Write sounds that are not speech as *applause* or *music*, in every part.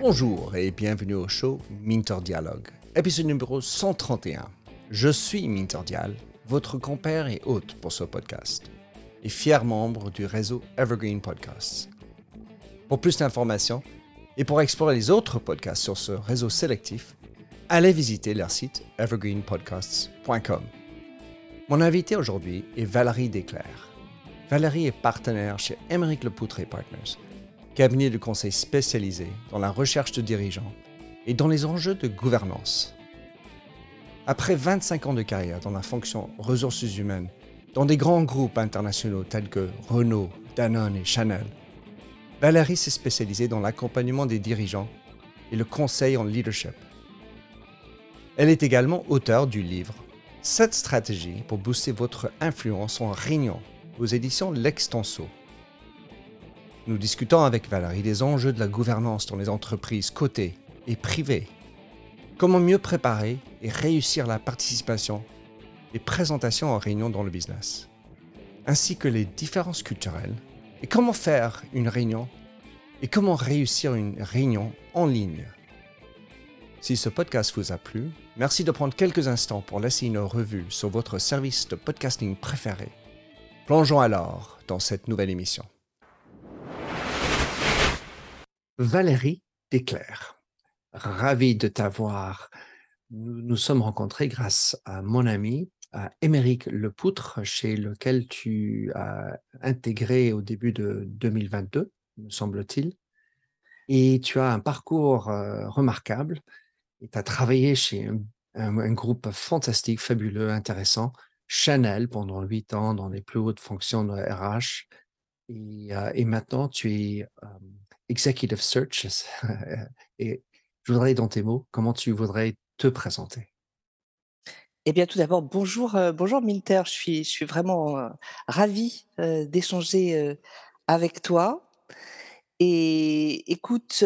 Bonjour et bienvenue au show Minter Dialogue, épisode numéro 131. Je suis Minter Dial, votre compère et hôte pour ce podcast, et fier membre du réseau Evergreen Podcasts. Pour plus d'informations et pour explorer les autres podcasts sur ce réseau sélectif, allez visiter leur site evergreenpodcasts.com. Mon invité aujourd'hui est Valérie Desclercs. Valérie est partenaire chez Émeric Lepoutre Partners, cabinet de conseil spécialisé dans la recherche de dirigeants et dans les enjeux de gouvernance. Après 25 ans de carrière dans la fonction ressources humaines, dans des grands groupes internationaux tels que Renault, Danone et Chanel, Valérie s'est spécialisée dans l'accompagnement des dirigeants et le conseil en leadership. Elle est également auteure du livre Cette stratégie pour booster votre influence en réunion aux éditions L'Extenso. Nous discutons avec Valérie des enjeux de la gouvernance dans les entreprises cotées et privées. Comment mieux préparer et réussir la participation et présentation en réunion dans le business, ainsi que les différences culturelles? Et comment faire une réunion et comment réussir une réunion en ligne? Si ce podcast vous a plu, merci de prendre quelques instants pour laisser une revue sur votre service de podcasting préféré Plongeons alors dans cette nouvelle émission. Valérie Desclercs, ravi de t'avoir. Nous nous sommes rencontrés grâce à mon ami, à Émeric Lepoutre, chez lequel tu as intégré au début de 2022, me semble-t-il. Et tu as un parcours euh, remarquable tu as travaillé chez un, groupe fantastique, fabuleux, intéressant, Chanel pendant huit ans dans les plus hautes fonctions de RH. Et, euh, et maintenant, tu es euh, Executive Search. *laughs* et je voudrais, dans tes mots, comment tu voudrais te présenter? Eh bien, tout d'abord, bonjour, euh, bonjour Minter. Je suis, je suis vraiment ravie d'échanger avec toi. Et écoute,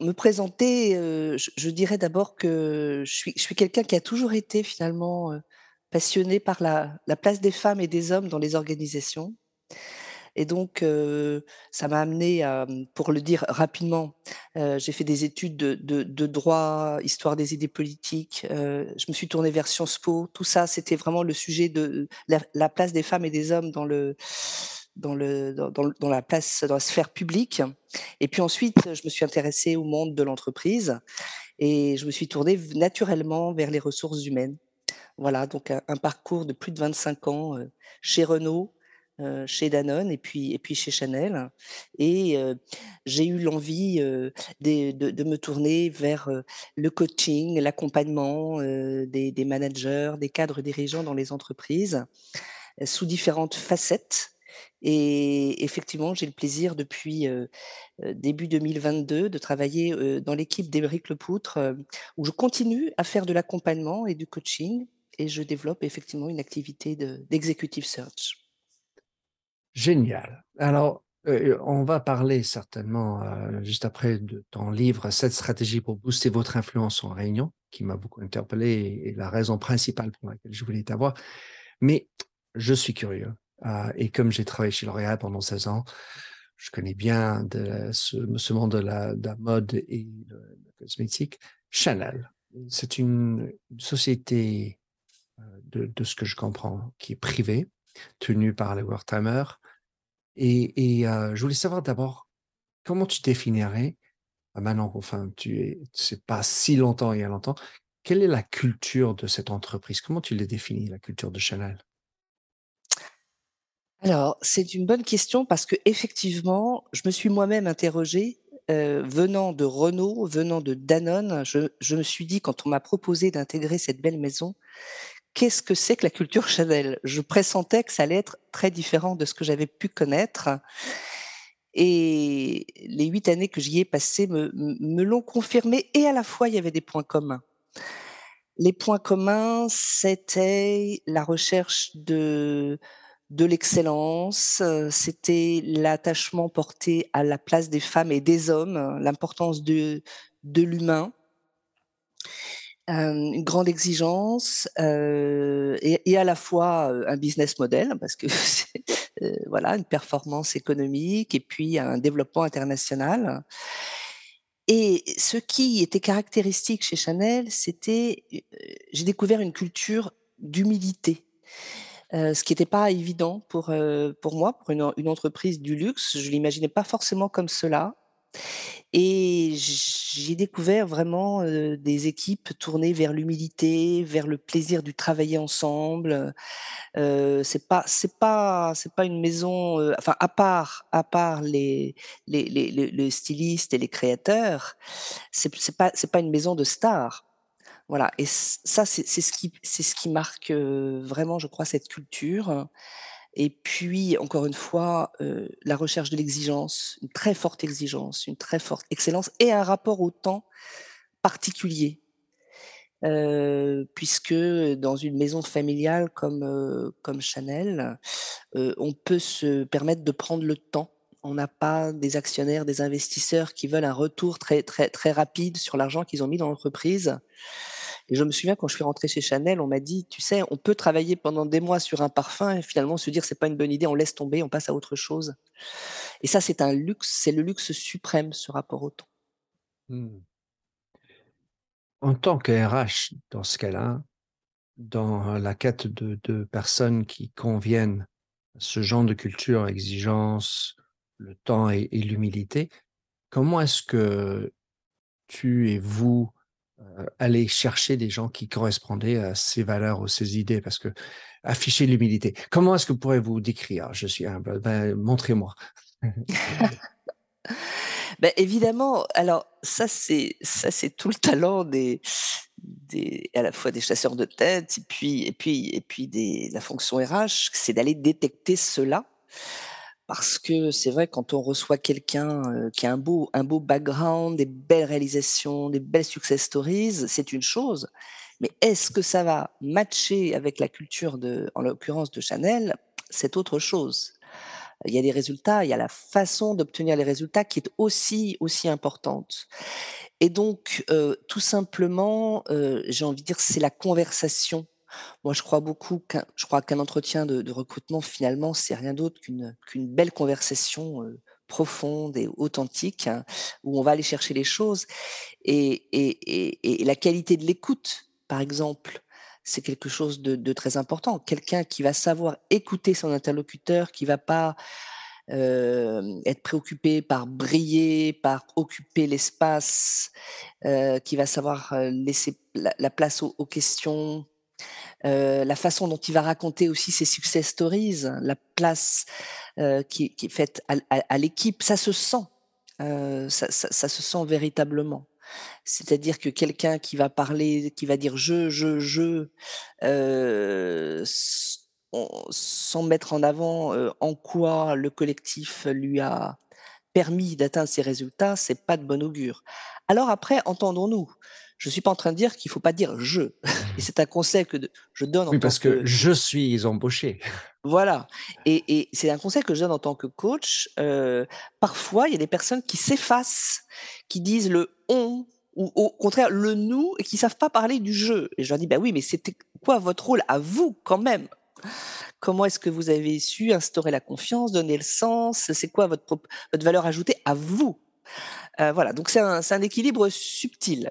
me présenter, je, dirais d'abord que je suis, je suis quelqu'un qui a toujours été finalement passionné par la, la, place des femmes et des hommes dans les organisations. Et donc, ça m'a amené à, pour le dire rapidement, j'ai fait des études de, droit, histoire des idées politiques. je me suis tournée vers Sciences Po. Tout ça, c'était vraiment le sujet de la, place des femmes et des hommes dans le dans, la place, dans la sphère publique. Et puis ensuite, je me suis intéressée au monde de l'entreprise et je me suis tournée naturellement vers les ressources humaines. Voilà, donc un, parcours de plus de 25 ans euh, chez Renault, euh, chez Danone et puis, et puis chez Chanel. Et euh, j'ai eu l'envie de, de, me tourner vers le coaching, l'accompagnement des managers, des cadres dirigeants dans les entreprises sous différentes facettes. Et effectivement, j'ai le plaisir depuis début 2022 de travailler dans l'équipe d'Éric Lepoutre, où je continue à faire de l'accompagnement et du coaching, et je développe effectivement une activité d'executive search. Génial. Alors, on va parler certainement juste après de ton livre Cette stratégie pour booster votre influence en réunion, qui m'a beaucoup interpellé et la raison principale pour laquelle je voulais t'avoir. Mais je suis curieux. Euh, et comme j'ai travaillé chez L'Oréal pendant 16 ans, je connais bien de ce, monde de la, mode et de la cosmétique. Chanel, c'est une, société, euh, de, ce que je comprends, qui est privée, tenue par les Wertheimer. Et, et euh, je voulais savoir d'abord, comment tu définirais, maintenant, enfin, tu es, c'est pas si longtemps il y a longtemps, quelle est la culture de cette entreprise? Comment tu les définis, la culture de Chanel? Alors, c'est une bonne question parce que effectivement, je me suis moi-même interrogée, euh, venant de Renault, venant de Danone, je, je me suis dit quand on m'a proposé d'intégrer cette belle maison, qu'est-ce que c'est que la culture Chanel? Je pressentais que ça allait être très différent de ce que j'avais pu connaître. Et les huit années que j'y ai passées me, me l'ont confirmé et à la fois il y avait des points communs. Les points communs, c'était la recherche de de l'excellence, c'était l'attachement porté à la place des femmes et des hommes, l'importance de, de l'humain. Hem, une grande exigence, et à la fois, un business model parce que *laughs* c'est, voilà, une performance économique et puis un développement international. Et ce qui était caractéristique chez Chanel, c'était, j'ai découvert une culture d'humilité, ce qui était pas évident pour, pour moi, pour une en une entreprise du luxe. Je l'imaginais pas forcément comme cela et j'ai découvert vraiment, des équipes tournées vers l'humilité, vers le plaisir du travailler ensemble, heu, c'est pas c'est pas pas une maison, enfin à part à part les les les stylistes et les créateurs, c'est c'est pas c'est pas une maison de stars. Voilà et ça c'est ce qui marque, vraiment je crois cette culture et puis encore une fois, la recherche de l'exigence, une très forte exigence, une très forte excellence et un rapport au temps particulier. Puisque, dans une maison familiale comme, comme Chanel, on peut se permettre de prendre le temps. On n'a pas des actionnaires, des investisseurs qui veulent un retour très, très, très rapide sur l'argent qu'ils ont mis dans l'entreprise et je me souviens quand je suis rentrée chez Chanel, on m'a dit: «Tu sais, on peut travailler pendant des mois sur un parfum et finalement se dire: "C'est pas une bonne idée, on laisse tomber, on passe à autre chose"» et ça, c'est un luxe, c'est le luxe suprême, ce rapport au temps. Mmh. En tant que RH, dans ce cas-là, dans la quête de de personnes qui conviennent à ce genre de culture, exigence, le temps et et l'humilité, comment est-ce que tu et vous, heu, allez chercher des gens qui correspondaient à ces valeurs ou ces idées? Parce qu'afficher l'humilité, comment est-ce que pourrez-vous décrire? Je suis humble, ben, montrez-moi. *laughs* Beh, évidemment, alors ça c'est ça c'est tout le talent des des à la fois des chasseurs de tête et puis et puis et puis des la fonction RH, c'est d'aller détecter cela. Parce que c'est vrai quand on reçoit quelqu'un, heu, qui a un beau un beau background, des belles réalisations, des belles success stories, c'est une chose, mais est-ce que ça va matcher avec la culture de en l'occurrence de Chanel? C'est autre chose. Il y a des résultats, il y a la façon d'obtenir les résultats qui est aussi aussi importante et donc heu, tout simplement, heu, j'ai envie de dire c'est la conversation. Moi je crois beaucoup qu'un je crois qu'un entretien de recrutement finalement c'est rien d'autre qu'une belle conversation, profonde et authentique où on va aller chercher les choses et la qualité de l'écoute, par exemple, c'est quelque chose de très important. Quelqu'un qui va savoir écouter son interlocuteur, qui va pas, être préoccupé par briller, par occuper l'espace, qui va savoir, laisser la la place aux questions, heu, la façon dont il va raconter aussi ses success stories, la place, heu, qui est faite à l'équipe, ça se sent, heu, ça ça se sent véritablement. C'est-à-dire que quelqu'un qui va parler, qui va dire: «Je, je, je», sans mettre en avant, en quoi le collectif lui a permis d'atteindre ces résultats, c'est pas de bon augure. Alors après, entendons-nous, je suis pas en train de dire qu'il faut pas dire: «Je» *laughs* et c'est un conseil que de je donne en Oui, tant parce que que je suis embauché. *laughs* voilà et et c'est un conseil que je donne en tant que coach, heu, parfois il y a des personnes qui s'effacent, qui disent le «on» ou au contraire le «nous» et qui savent pas parler du «je» et je leur dis: «Bah oui, mais c'était quoi votre rôle à vous quand même? Comment est-ce que vous avez su instaurer la confiance, donner le sens? C'est quoi votre votre valeur ajoutée à vous?» heu, voilà, donc c'est un c'est un équilibre subtil.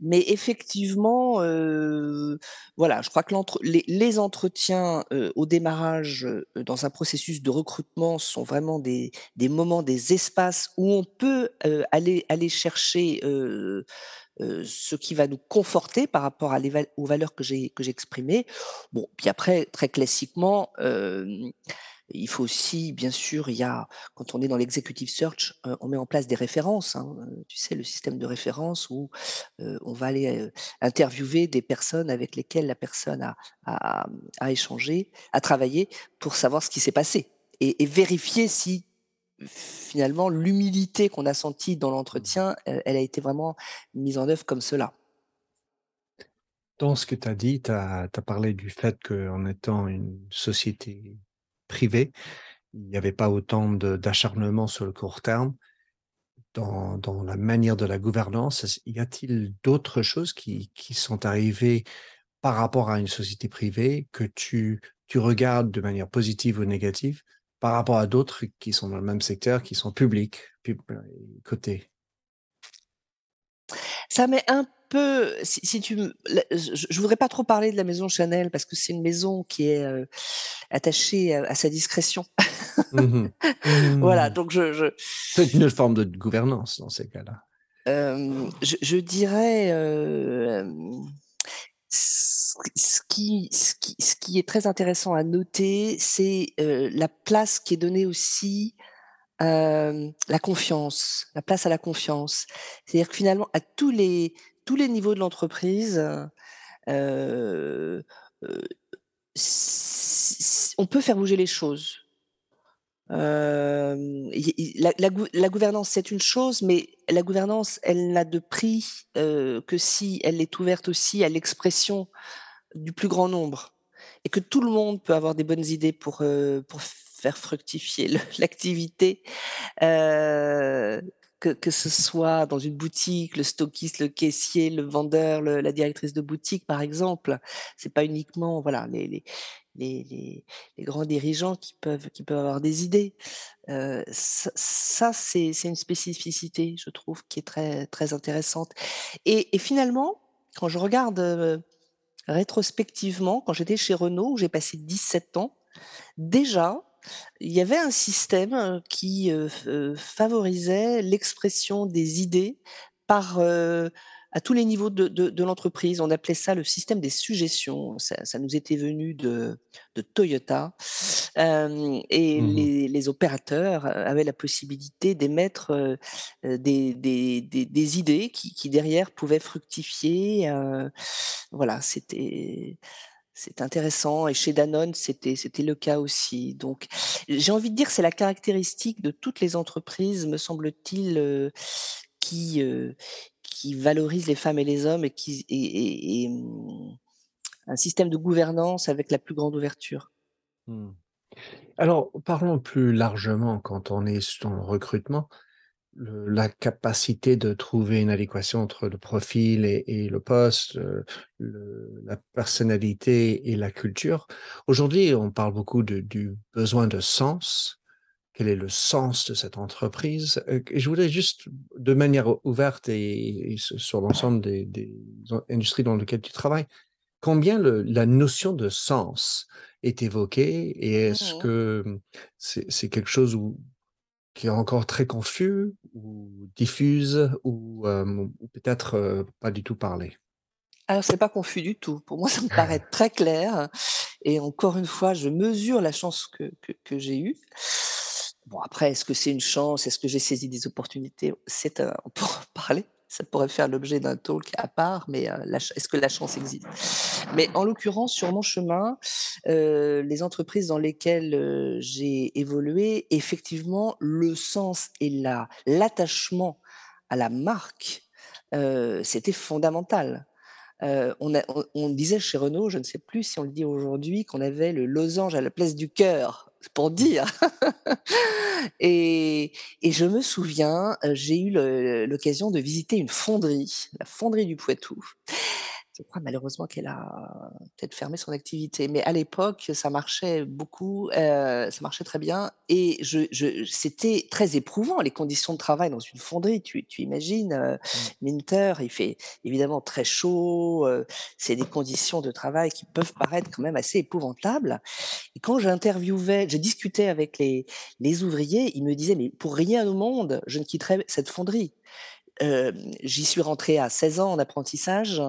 Mais effectivement, heu, voilà, je crois que les entretiens, heu, au démarrage, heu, dans un processus de recrutement sont vraiment des moments, des espaces où on peut, aller aller chercher, ce qui va nous conforter par rapport à les aux valeurs que j'ai exprimées. Bon, puis après très classiquement, il faut aussi bien sûr, il y a quand on est dans l'executive search, heu, on met en place des références, hein, heu, tu sais le système de référence où, heu, on va aller, interviewer des personnes avec lesquelles la personne a échangé, a travaillé pour savoir ce qui s'est passé et vérifier si finalement l'humilité qu'on a sentie dans l'entretien, elle a été vraiment mise en œuvre comme cela. Dans ce que tu as dit, tu as parlé du fait qu'en étant une société privée, il y avait pas autant d'acharnement sur le court terme. dans, la manière de la gouvernance. Y a-t-il d'autres choses qui, qui sont arrivées par rapport à une société privée que tu, tu regardes de manière positive ou négative par rapport à d'autres qui sont dans le même secteur, qui sont publics, pub, côté Ça met un peu, si, si tu, je, voudrais pas trop parler de la maison Chanel parce que c'est une maison qui est euh, attachée à, à, sa discrétion. Mmh *laughs* voilà, mmh. donc je, je c'est une forme de gouvernance dans ces cas-là. Euh, je, je, dirais euh, ce qui, ce, qui, ce qui est très intéressant à noter, c'est la place qui est donnée aussi la confiance, la place à la confiance. C'est-à-dire que finalement, à tous les, tous les niveaux de l'entreprise, on peut faire bouger les choses. La, gouvernance, c'est une chose, mais la gouvernance, elle n'a de prix que si elle est ouverte aussi à l'expression du plus grand nombre. Et que tout le monde peut avoir des bonnes idées pour, euh, pour faire fructifier *laughs* l'activité. Euh, que, que, ce soit dans une boutique, le stockiste, le caissier, le vendeur, la directrice de boutique, par exemple. C'est pas uniquement voilà les, les, les, les, grands dirigeants qui peuvent, qui peuvent avoir des idées. Euh, ça, ça c'est une spécificité, je trouve, qui est très, très intéressante. Et, et finalement, quand je regarde euh, rétrospectivement, quand j'étais chez Renault, où j'ai passé 17 ans, déjà, il y avait un système qui euh, favorisait l'expression des idées par euh, à tous les niveaux de, de, de l'entreprise. On appelait ça le système des suggestions. Ça, ça nous était venu de, de Toyota. Euh, et mmh les, les, opérateurs avaient la possibilité d'émettre euh, des, des, des, des, idées qui, qui, derrière pouvaient fructifier. Euh, voilà, c'était c'est intéressant et chez Danone, c'était c'était le cas aussi. Donc, j'ai envie de dire, c'est la caractéristique de toutes les entreprises, me semble-t-il, euh, qui euh, qui valorisent les femmes et les hommes et qui et, mmh, un système de gouvernance avec la plus grande ouverture. Mmh. Alors, parlons plus largement quand on est sur le recrutement le, la capacité de trouver une adéquation entre le profil et, et le poste, euh, le, la personnalité et la culture. Aujourd'hui, on parle beaucoup de, du besoin de sens. Quel est le sens de cette entreprise? Euh, Et je voudrais juste, de manière ouverte et, et sur l'ensemble des, des, industries dans lesquelles tu travailles, combien le, la notion de sens est évoquée et est-ce mmh. que c'est quelque chose où qui est encore très confus ou diffuse ou, euh, ou peut-être euh, pas du tout parlé Alors, c'est pas confus du tout. Pour moi, ça me paraît très clair. Et encore une fois, je mesure la chance que, que, que j'ai eue. Bon, après, est-ce que c'est une chance? Est-ce que j'ai saisi des opportunités? C'est On peut en parler ça pourrait faire l'objet d'un talk à part, mais euh, est-ce que la chance existe? Mais en l'occurrence, sur mon chemin, euh, les entreprises dans lesquelles euh, j'ai évolué, effectivement, le sens et la l'attachement à la marque, c'était fondamental. On, disait chez Renault, je ne sais plus si on le dit aujourd'hui, qu'on avait le losange à la place du cœur pour dire. *laughs* et, et, je me souviens, euh, j'ai eu l'occasion de visiter une fonderie, la fonderie du Poitou. Je crois malheureusement qu'elle a peut-être fermé son activité, mais à l'époque, ça marchait beaucoup, euh, ça marchait très bien, et je, je, c'était très éprouvant les conditions de travail dans une fonderie. Tu, tu imagines, euh, mmh. Minter, il fait évidemment très chaud, euh, c'est des conditions de travail qui peuvent paraître quand même assez épouvantables. Et quand j'interviewais, je discutais avec les, les ouvriers, ils me disaient mais pour rien au monde, je ne quitterai cette fonderie. Euh, j'y suis rentrée à 16 ans en apprentissage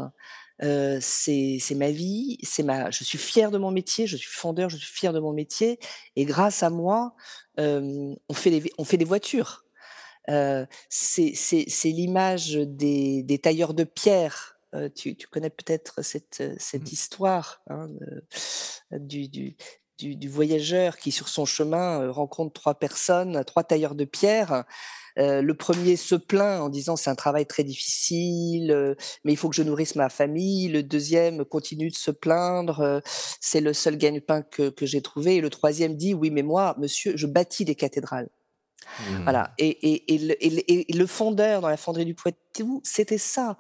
euh, c'est ma vie, c'est ma. Je suis fière de mon métier, je suis fondeur, je suis fière de mon métier, et grâce à moi, euh, on fait des on fait des voitures. Euh, c'est l'image des, des, tailleurs de pierre. Euh, tu, tu, connais peut-être cette, cette mmh. histoire hein, du, du, du, du, voyageur qui, sur son chemin, rencontre trois personnes, trois tailleurs de pierre euh, le premier se plaint en disant c'est un travail très difficile, euh, mais il faut que je nourrisse ma famille. Le deuxième continue de se plaindre, euh, c'est le seul gagne-pain que, que j'ai trouvé. Et le troisième dit oui, mais moi, monsieur, je bâtis des cathédrales. Mmh. Voilà et et et le et le et le fondeur dans la fonderie du Poitou, c'était ça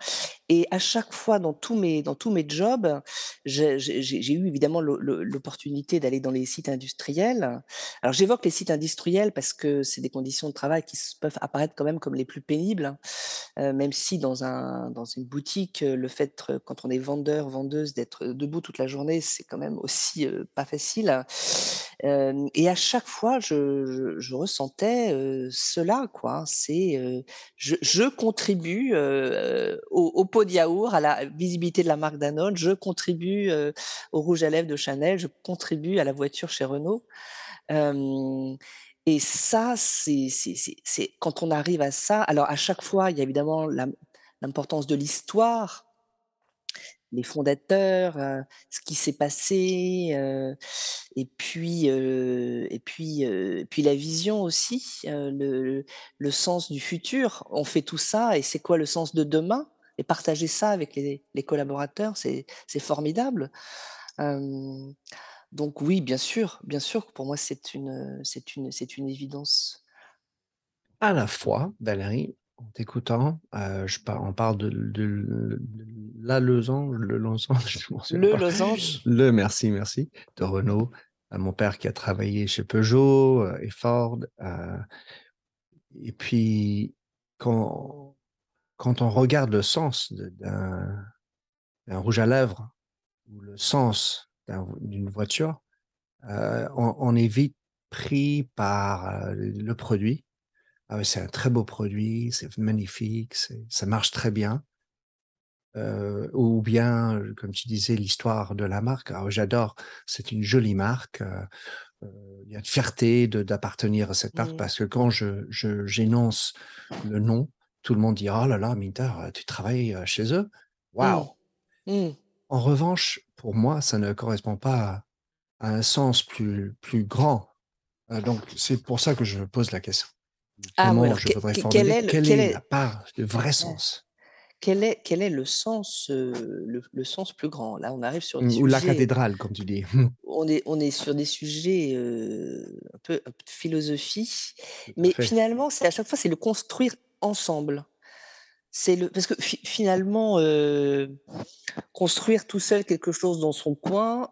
et à chaque fois dans tous mes dans tous mes jobs, j'ai eu évidemment l'o l'o l'opportunité d'aller dans les sites industriels. Alors j'évoque les sites industriels parce que c'est des conditions de travail qui peuvent apparaître quand même comme les plus pénibles, heu, même si dans un dans une boutique, heu, le fait quand on est vendeur, vendeuse, d'être debout toute la journée, c'est quand même aussi, pas facile. Et à chaque fois, je ressentais, cela quoi. C'est, je contribue, heu, au pot de yaourt, à la visibilité de la marque Danone, je contribue, heu, au rouge à lèvres de Chanel, je contribue à la voiture chez Renault. Hem et ça, c'est quand on arrive à ça alors à chaque fois, il y a évidemment l'im l'importance de l'histoire les fondateurs, heu, ce qui s'est passé, heu et puis, heu et puis, puis la vision aussi, le le sens du futur. On fait tout ça et c'est quoi le sens de demain? Et partager ça avec les les collaborateurs, c'est formidable. Donc oui, bien sûr, bien sûr pour moi c'est une, une c'est une évidence. À la fois, Valérie, en t'écoutant, je par on parle de de de la losange, le losange, *laughs* je Le pas. losange. Le merci, merci, de Renault. Heu, mon père qui a travaillé chez Peugeot, heu et Ford, heu et puis quand quand on regarde le sens d'un rouge à lèvres ou le sens d'un d'une voiture, on on est vite pris par, le produit. Ah c'est un très beau produit, c'est magnifique, ça marche très bien. Heu, ou bien, comme tu disais, l'histoire de la marque. Alors j'adore, c'est une jolie marque, heu heu, il y a une fierté de d'appartenir à cette marque Mmh. parce que quand je j'énonce le nom, tout le monde dit: «Oh là là, Minter, tu travailles, chez eux? Mmh. Waouh!» Mmh. En revanche, pour moi, ça ne correspond pas à à un sens plus plus grand. Donc c'est pour ça que je pose la question. Ah oui, Comment alors je que voudrais que quel est le Quelle quel est la part, le vrai sens? quel est quel est le sens, heu, le le sens plus grand? Là, on arrive sur des ou la cathédrale, comme tu dis. *laughs* on est on est sur des sujets, heu, un peu un peu de philosophie, mais finalement, c'est à chaque fois, c'est le construire ensemble. C'est le parce que fi finalement, heu, construire tout seul quelque chose dans son coin,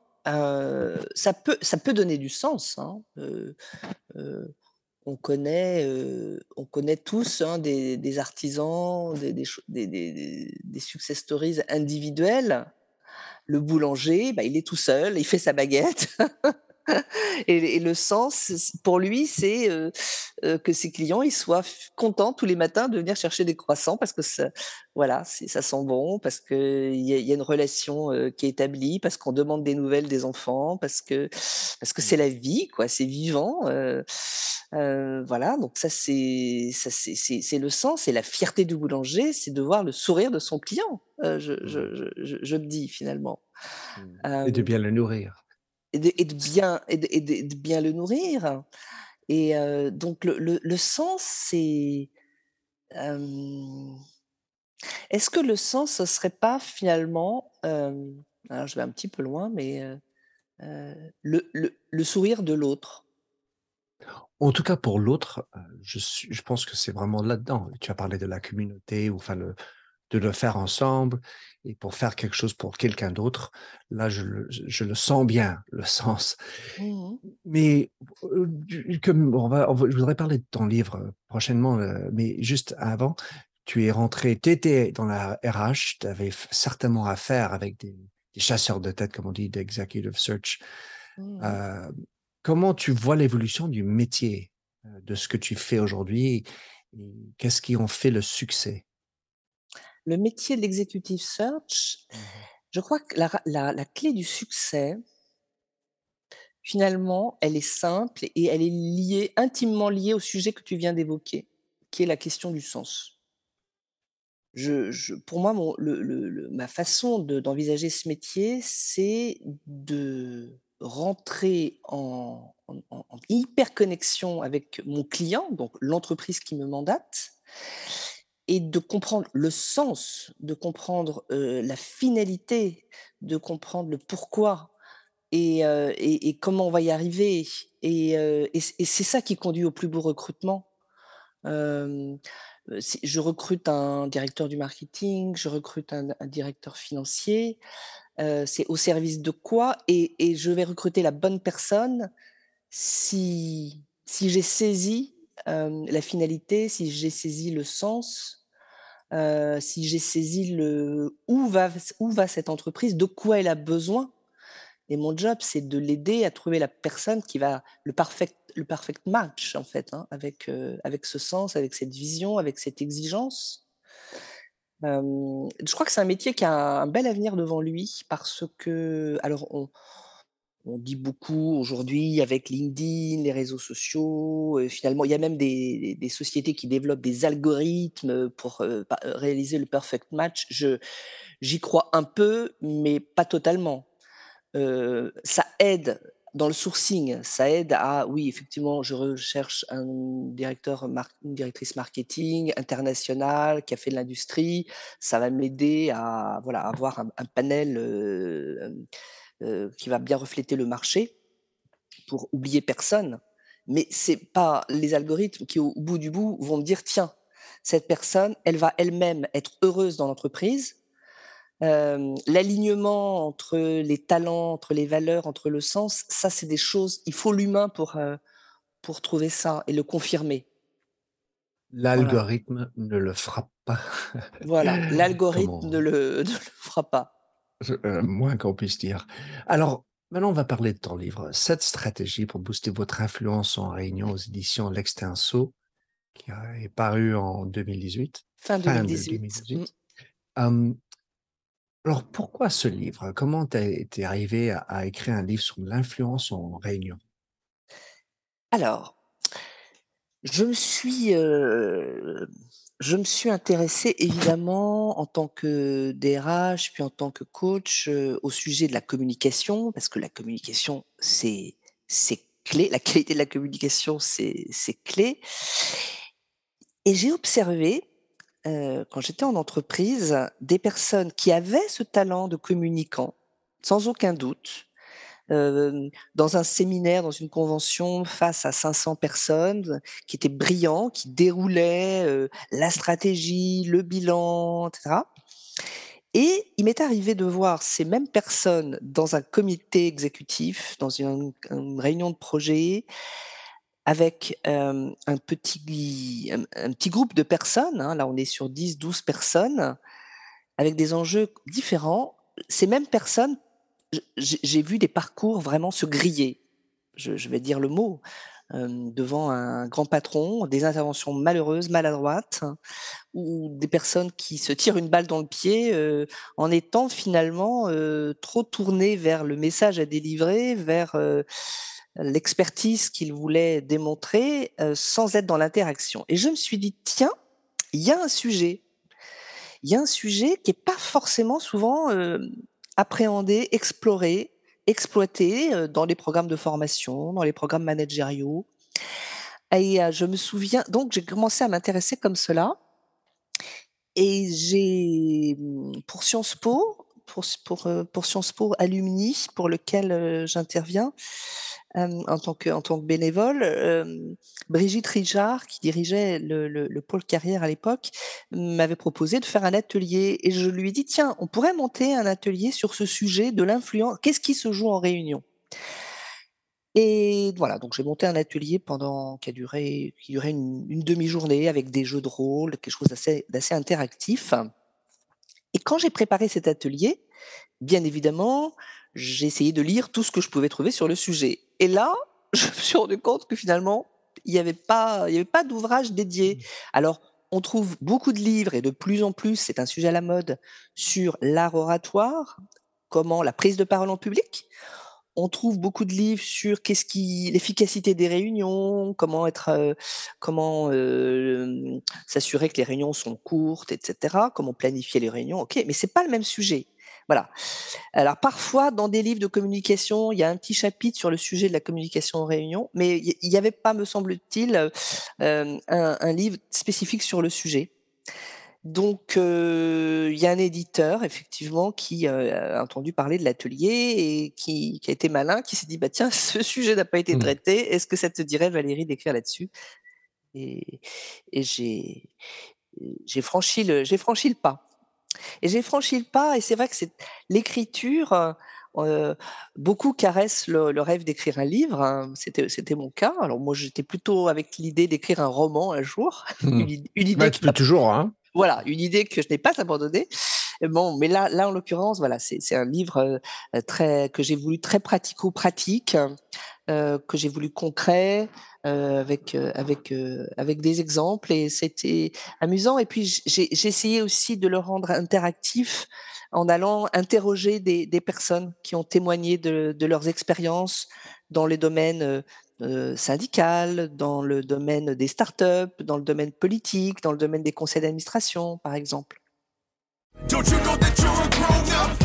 ça peut ça peut donner du sens, hein, on connaît, on tous, hein, des artisans, des success stories individuelles. Le boulanger, bah, il est tout seul, il fait sa baguette *laughs* *laughs* et et le sens, pour lui, c'est, heu heu, que ses clients, ils soient contents tous les matins de venir chercher des croissants parce que ça voilà, c'est ça sent bon, parce qu'il y a il y a une relation, heu, qui est établie, parce qu'on demande des nouvelles des enfants, parce que parce que c'est la vie quoi, c'est vivant, voilà, donc ça c'est ça c'est c'est c'est le sens et la fierté du boulanger, c'est de voir le sourire de son client, je Mmh. je je me dis finalement. Mmh et de bien le nourrir. Et de bien et de bien le nourrir et heu, donc le le sens, c'est, hem, est-ce que le sens, ce serait pas finalement, hem, alors je vais un petit peu loin, mais le le sourire de l'autre? En tout cas pour l'autre, je je pense que c'est vraiment là-dedans. Tu as parlé de la communauté ou enfin le de le faire ensemble et pour faire quelque chose pour quelqu'un d'autre. Là, je le je le sens bien, le *laughs* sens. Mmh mh. Mais, du comme on va on va je voudrais parler de ton livre, heu, prochainement, heu, mais juste avant, tu es rentré tu étais dans la RH, tu avais certainement affaire avec des des chasseurs de tête, comme on dit, d'executive search. Mmh comment tu vois l'évolution du métier, de ce que tu fais aujourd'hui qu'est-ce qui en fait le succès? Le métier de l'executive search, Mmh mh. je crois que la ra la la clé du succès finalement, elle est simple et elle est liée intimement liée au sujet que tu viens d'évoquer, qui est la question du sens. Je je pour moi, mon le le le ma façon de d'envisager ce métier, c'est de rentrer en en en en hyper connexion avec mon client, donc l'entreprise qui me mandate et de comprendre le sens, de comprendre, la finalité, de comprendre le pourquoi et comment on va y arriver et c'est ça qui conduit au plus beau recrutement. Je recrute un directeur du marketing, je recrute un un directeur financier, c'est au service de quoi? Et je vais recruter la bonne personne si si j'ai saisi, la finalité, si j'ai saisi le sens, si j'ai saisi le où va où va cette entreprise, de quoi elle a besoin et mon job, c'est de l'aider à trouver la personne qui va le perfect le perfect match en fait, hein, avec, avec ce sens, avec cette vision, avec cette exigence. Je crois que c'est un métier qui a un bel avenir devant lui parce que alors on on dit beaucoup aujourd'hui avec LinkedIn, les réseaux sociaux, heu, finalement, il y a même des sociétés qui développent des algorithmes, pour, heu, pa réaliser le perfect match. J'y crois un peu, mais pas totalement. Ça aide dans le sourcing, ça aide à oui, effectivement, je recherche un directeur une directrice marketing internationale qui a fait de l'industrie. Ça va m'aider à voilà, avoir un panel, qui va bien refléter le marché pour oublier personne. Mais c'est pas les algorithmes qui, au bout du bout, vont me dire: «Tiens, cette personne, elle va elle-même être heureuse dans l'entreprise, Hem, l'alignement entre les talents, entre les valeurs, entre le sens, ça c'est des choses il faut l'humain pour, heu, pour trouver ça et le confirmer. Voilà, L'algorithme ne le fera pas. voilà, *laughs* l'algorithme ne ne le *laughs* fera pas. Heu, moins qu'on puisse dire. Alors, maintenant on va parler de ton livre. «7 stratégies pour booster votre influence en réunion» aux éditions L'Extinso, qui est paru en 2018, Fin fin de 2018. Mmh. 2018. Hem, alors pourquoi ce livre? Comment tu es arrivé à à écrire un livre sur l'influence en réunion? Alors, je me suis, heu, je me suis intéressée évidemment en tant que DRH, puis en tant que coach, heu, au sujet de la communication parce que la communication c'est clé. La qualité de la communication, c'est clé Et j'ai observé, heu, quand j'étais en entreprise, des personnes qui avaient ce talent de communicant, sans aucun doute. Dans un séminaire, dans une convention face à 500 personnes, qui étaient brillants, qui déroulaient, heu, la stratégie, le bilan, et cetera. Et il m'est arrivé de voir ces mêmes personnes dans un comité exécutif, dans une réunion de projet, avec, un petit groupe de personnes, hein, là on est sur 10-12 personnes, avec des enjeux différents. Ces mêmes personnes, j'ai vu des parcours vraiment se griller. Je vais dire le mot, hem, devant un grand patron, des interventions malheureuses, maladroites, ou des personnes qui se tirent une balle dans le pied, heu, en étant finalement, heu, trop tournées vers le message à délivrer, vers, l'expertise qu'ils voulaient démontrer, sans être dans l'interaction et je me suis dit: «Tiens, il y a un sujet. Il y a un sujet qui est pas forcément souvent, hem, appréhendé, exploré, exploité, heu, dans les programmes de formation, dans les programmes managériaux» et heu, je me souviens donc j'ai commencé à m'intéresser comme cela. Et j'ai, mmh, pour Sciences Po, pour pour, heu, pour Sciences Po Alumni, pour lequel, j'interviens, en tant que bénévole, Brigitte Rijard, qui dirigeait le le le pôle carrière à l'époque, m'avait proposé de faire un atelier et je lui ai dit: «Tiens, on pourrait monter un atelier sur ce sujet de l'influence. Qu'est-ce qui se joue en réunion?» Et voilà, donc j'ai monté un atelier pendant qui a duré qui durait une demi-journée avec des jeux de rôle, quelque chose d'assez interactif. Et quand j'ai préparé cet atelier, bien évidemment, j'ai essayé de lire tout ce que je pouvais trouver sur le sujet. Et là, *laughs* je me suis rendu compte que finalement, il n'y avait pas il y avait pas d'ouvrage dédié. Mmh. Alors, on trouve beaucoup de livres et de plus en plus, c'est un sujet à la mode, sur l'art oratoire, comment la prise de parole en public. On trouve beaucoup de livres sur qu'est-ce qui l'efficacité des réunions, comment être, heu, comment, hem, s'assurer que les réunions sont courtes et cetera, comment planifier les réunions, OK, mais c'est pas le même sujet. Voilà. Alors parfois, dans des livres de communication, il y a un petit chapitre sur le sujet de la communication en réunion, mais il y il y avait pas, me semble-t-il, heu, hem, un un livre spécifique sur le sujet. Donc, heu, il y a un éditeur effectivement qui, heu, a entendu parler de l'atelier et qui qui a été malin, qui s'est dit: «Bah tiens, ce sujet n'a pas été Mmh. traité, est-ce que ça te dirait Valérie d'écrire là-dessus?» et et j'ai j'ai franchi le j'ai franchi le pas et j'ai franchi le pas et c'est vrai que c'est l'écriture, heu heu, beaucoup caressent le le rêve d'écrire un livre, hein, c'était mon cas. Alors moi, j'étais plutôt avec l'idée d'écrire un roman un jour, *laughs* Mmh. une id une idée Bah, tu peux toujours, hein. voilà, une idée que je n'ai pas abandonnée. Bon, mais là là, en l'occurrence, voilà, c'est un livre, heu, très que j'ai voulu très pratico-pratique, heu, que j'ai voulu concret, heu, avec, heu avec, avec des exemples et c'était amusant et puis j'ai essayé aussi de le rendre interactif en allant interroger des des personnes qui ont témoigné de de leurs expériences dans les domaines, heu heu, syndical, dans le domaine des startups, dans le domaine politique, dans le domaine des conseils d'administration, par exemple. Don't you know that you're a?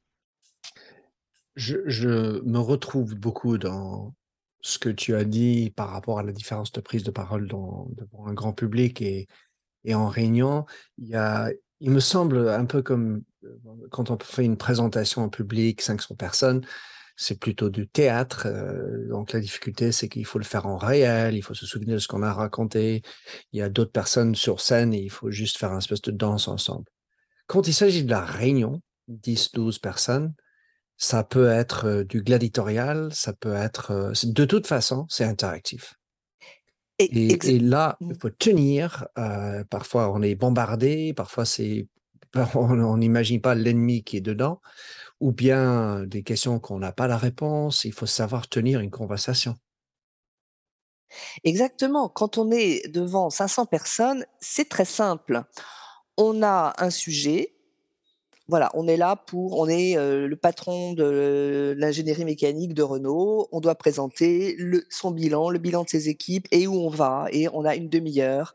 Je, je me retrouve beaucoup dans ce que tu as dit par rapport à la différence de prise de parole dans, devant un grand public et, et en réunion. Il, y a, il me semble un peu comme euh, quand on fait une présentation en public, 500 personnes, c'est plutôt du théâtre. euh, donc la difficulté, c'est qu'il faut le faire en réel, il faut se souvenir de ce qu'on a raconté. Il y a d'autres personnes sur scène et il faut juste faire un espèce de danse ensemble. Quand il s'agit de la réunion, 10, 12 personnes, ça peut être euh, du gladiatorial, ça peut être... euh, de toute façon, c'est interactif. Et, Et, là, Mm. il faut tenir. euh, parfois, on est bombardé, parfois, c'est *laughs* on n'imagine pas l'ennemi qui est dedans, ou bien des questions qu'on n'a pas la réponse. Il faut savoir tenir une conversation. exactement. Quand on est devant 500 personnes, c'est très simple. On a un sujet. Voilà, on est là pour, on est euh, le patron de l'ingénierie mécanique de Renault. On doit présenter son bilan, le bilan de ses équipes et où on va. Et on a une demi-heure.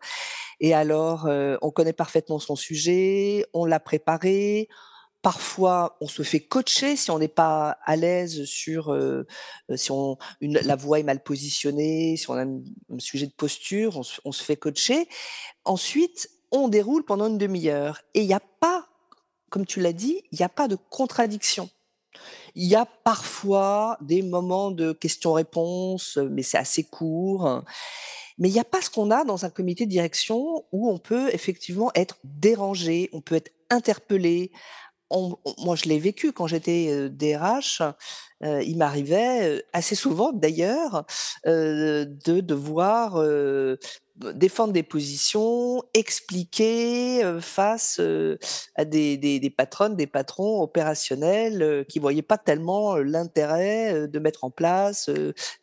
Et alors, euh, on connaît parfaitement son sujet, on l'a préparé. Parfois, on se fait coacher si on n'est pas à l'aise sur euh, si on la voix est mal positionnée, si on a un, sujet de posture, on on se fait coacher. Ensuite, on déroule pendant une demi-heure et il n'y a pas, comme tu l'as dit, il n'y a pas de contradiction. Il y a parfois des moments de questions-réponses, mais c'est assez court. Mais il n'y a pas ce qu'on a dans un comité de direction où on peut effectivement être dérangé, on peut être interpellé. Moi, je l'ai vécu quand j'étais euh, DRH. euh, il m'arrivait euh, assez souvent, d'ailleurs, euh, de devoir défendre des positions, expliquer euh, face euh, à des, des, des patronnes, des patrons opérationnels euh, qui voyaient pas tellement l'intérêt de mettre en place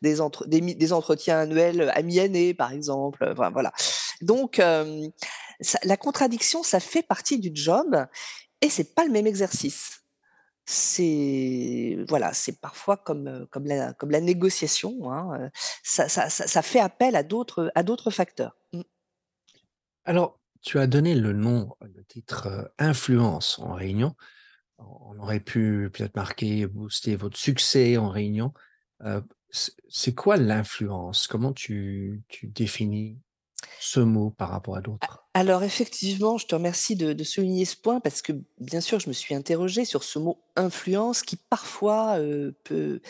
des, entre, des, des entretiens annuels à mi-année, par exemple. Voilà. Donc, la contradiction, ça fait partie du job et c'est pas le même exercice. C'est voilà, c'est parfois comme euh, comme la négociation. Hein, euh, ça, ça, ça, fait appel à d'autres à d'autres facteurs. Mm. Alors, tu as donné le nom, le titre euh, Influence en réunion. On aurait pu peut-être marquer, booster votre succès en réunion. C'est quoi l'influence? Comment tu, tu définis ce mot par rapport à d'autres? Alors effectivement, je te remercie de, souligner ce point parce que bien sûr, je me suis interrogée sur ce mot influence qui parfois euh, peut,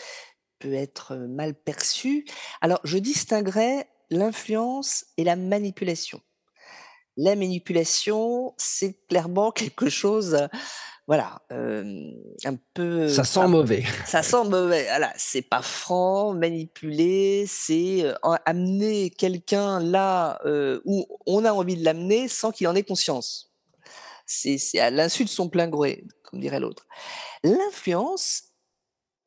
peut être euh, mal perçu. Alors je distinguerais l'influence et la manipulation. La manipulation, c'est clairement *laughs* quelque chose, voilà, euh, un peu. Ça sent mauvais. ça sent mauvais. Voilà, c'est pas franc, manipuler, c'est euh, en- amener quelqu'un là euh, où on a envie de l'amener sans qu'il en ait conscience. C'est à l'insu de son plein gré, comme dirait l'autre. L'influence,